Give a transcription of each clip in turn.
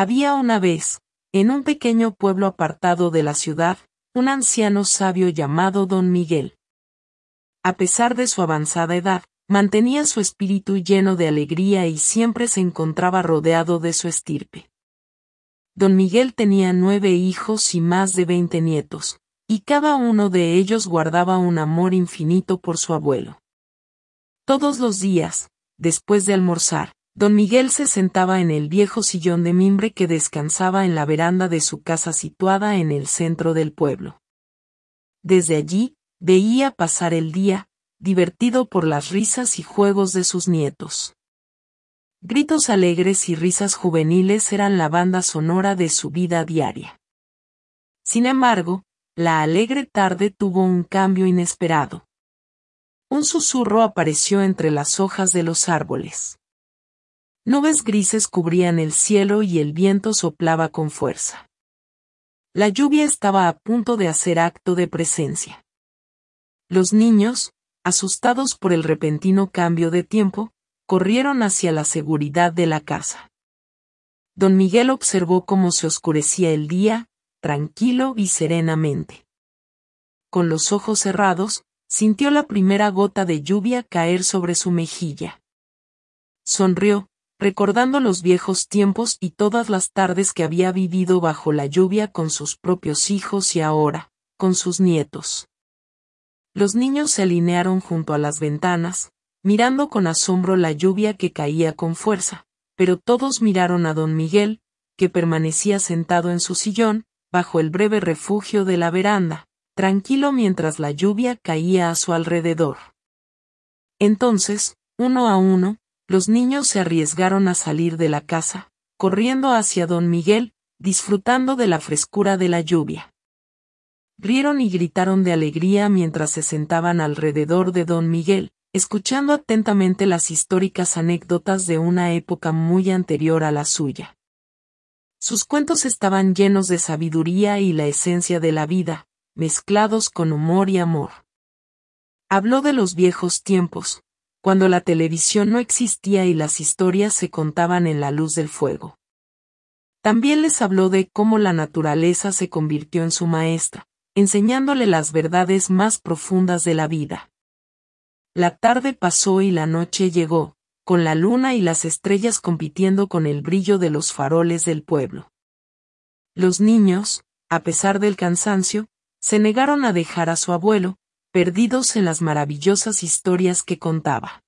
Había una vez, en un pequeño pueblo apartado de la ciudad, un anciano sabio llamado Don Miguel. A pesar de su avanzada edad, mantenía su espíritu lleno de alegría y siempre se encontraba rodeado de su estirpe. Don Miguel tenía nueve hijos y más de veinte nietos, y cada uno de ellos guardaba un amor infinito por su abuelo. Todos los días, después de almorzar, don Miguel se sentaba en el viejo sillón de mimbre que descansaba en la veranda de su casa situada en el centro del pueblo. Desde allí, veía pasar el día, divertido por las risas y juegos de sus nietos. Gritos alegres y risas juveniles eran la banda sonora de su vida diaria. Sin embargo, la alegre tarde tuvo un cambio inesperado. Un susurro apareció entre las hojas de los árboles. Nubes grises cubrían el cielo y el viento soplaba con fuerza. La lluvia estaba a punto de hacer acto de presencia. Los niños, asustados por el repentino cambio de tiempo, corrieron hacia la seguridad de la casa. Don Miguel observó cómo se oscurecía el día, tranquilo y serenamente. Con los ojos cerrados, sintió la primera gota de lluvia caer sobre su mejilla. Sonrió, recordando los viejos tiempos y todas las tardes que había vivido bajo la lluvia con sus propios hijos y ahora, con sus nietos. Los niños se alinearon junto a las ventanas, mirando con asombro la lluvia que caía con fuerza, pero todos miraron a don Miguel, que permanecía sentado en su sillón, bajo el breve refugio de la veranda, tranquilo mientras la lluvia caía a su alrededor. Entonces, uno a uno, los niños se arriesgaron a salir de la casa, corriendo hacia don Miguel, disfrutando de la frescura de la lluvia. Rieron y gritaron de alegría mientras se sentaban alrededor de don Miguel, escuchando atentamente las históricas anécdotas de una época muy anterior a la suya. Sus cuentos estaban llenos de sabiduría y la esencia de la vida, mezclados con humor y amor. Habló de los viejos tiempos, cuando la televisión no existía y las historias se contaban en la luz del fuego. También les habló de cómo la naturaleza se convirtió en su maestra, enseñándole las verdades más profundas de la vida. La tarde pasó y la noche llegó, con la luna y las estrellas compitiendo con el brillo de los faroles del pueblo. Los niños, a pesar del cansancio, se negaron a dejar a su abuelo, perdidos en las maravillosas historias que contaba.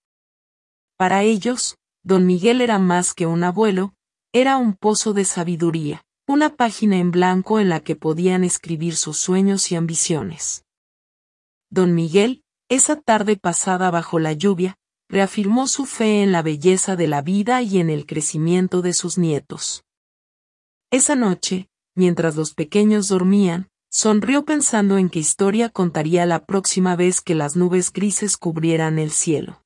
Para ellos, don Miguel era más que un abuelo, era un pozo de sabiduría, una página en blanco en la que podían escribir sus sueños y ambiciones. Don Miguel, esa tarde pasada bajo la lluvia, reafirmó su fe en la belleza de la vida y en el crecimiento de sus nietos. Esa noche, mientras los pequeños dormían, sonrió pensando en qué historia contaría la próxima vez que las nubes grises cubrieran el cielo.